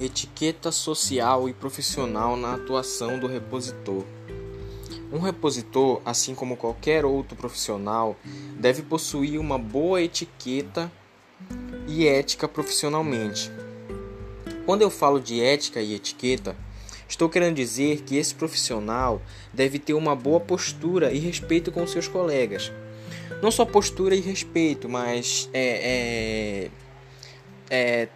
Etiqueta social e profissional na atuação do repositor. Um repositor, assim como qualquer outro profissional, deve possuir uma boa etiqueta e ética profissionalmente. Quando eu falo de ética e etiqueta, estou querendo dizer que esse profissional deve ter uma boa postura e respeito com seus colegas. Não só postura e respeito, mas é, é, é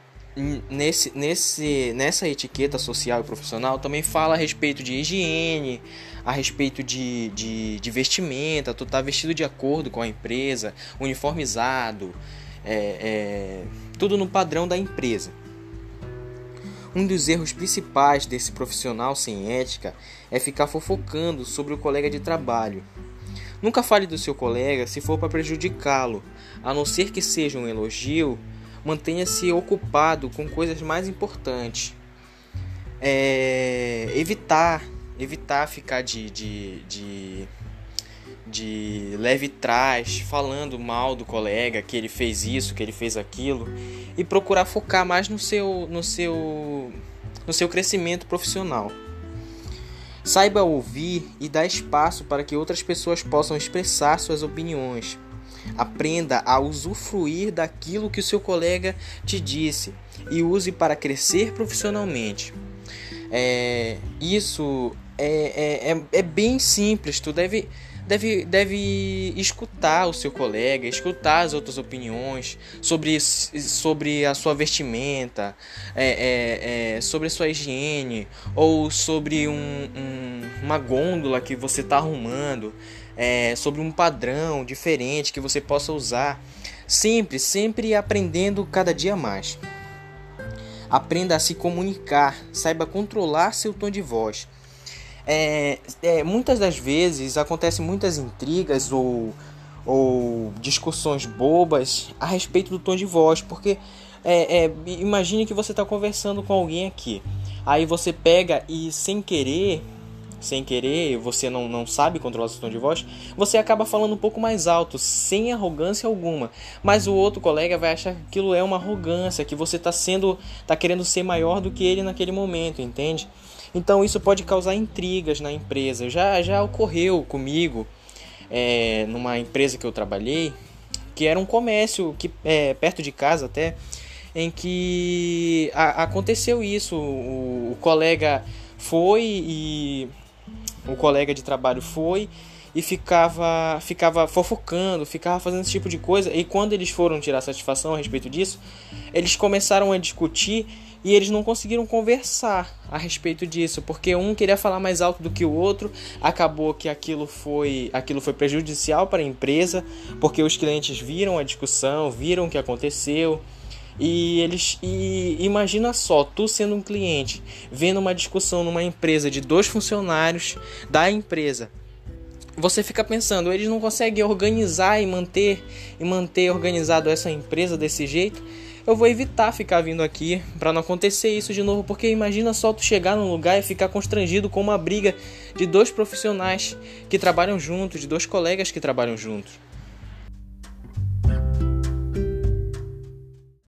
nesse, nesse, nessa etiqueta social e profissional também fala a respeito de higiene, a respeito de, de, de vestimenta, tu tá vestido de acordo com a empresa, uniformizado, é, é, tudo no padrão da empresa. Um dos erros principais desse profissional sem ética é ficar fofocando sobre o colega de trabalho. Nunca fale do seu colega se for para prejudicá-lo, a não ser que seja um elogio mantenha-se ocupado com coisas mais importantes. É, evitar, evitar ficar de, de, de, de leve trás, falando mal do colega, que ele fez isso, que ele fez aquilo, e procurar focar mais no seu, no seu, no seu crescimento profissional. Saiba ouvir e dar espaço para que outras pessoas possam expressar suas opiniões. Aprenda a usufruir daquilo que o seu colega te disse e use para crescer profissionalmente. É, isso é, é, é, é bem simples. Tu deve, deve, deve escutar o seu colega, escutar as outras opiniões sobre, sobre a sua vestimenta, é, é, é, sobre a sua higiene ou sobre um, um, uma gôndola que você está arrumando é, sobre um padrão diferente que você possa usar. Sempre, sempre aprendendo cada dia mais. Aprenda a se comunicar, saiba controlar seu tom de voz. É, é, muitas das vezes acontecem muitas intrigas ou, ou discussões bobas a respeito do tom de voz, porque é, é, imagine que você está conversando com alguém aqui, aí você pega e sem querer sem querer, você não, não sabe controlar seu tom de voz, você acaba falando um pouco mais alto, sem arrogância alguma. Mas o outro colega vai achar que aquilo é uma arrogância, que você está sendo, tá querendo ser maior do que ele naquele momento, entende? Então isso pode causar intrigas na empresa. Já, já ocorreu comigo, é, numa empresa que eu trabalhei, que era um comércio que é, perto de casa até, em que a, aconteceu isso. O, o colega foi e um colega de trabalho foi e ficava ficava fofocando, ficava fazendo esse tipo de coisa. E quando eles foram tirar satisfação a respeito disso, eles começaram a discutir e eles não conseguiram conversar a respeito disso, porque um queria falar mais alto do que o outro, acabou que aquilo foi aquilo foi prejudicial para a empresa, porque os clientes viram a discussão, viram o que aconteceu e eles e imagina só, tu sendo um cliente, vendo uma discussão numa empresa de dois funcionários da empresa. Você fica pensando, eles não conseguem organizar e manter e manter organizado essa empresa desse jeito. Eu vou evitar ficar vindo aqui para não acontecer isso de novo, porque imagina só tu chegar num lugar e ficar constrangido com uma briga de dois profissionais que trabalham juntos, de dois colegas que trabalham juntos.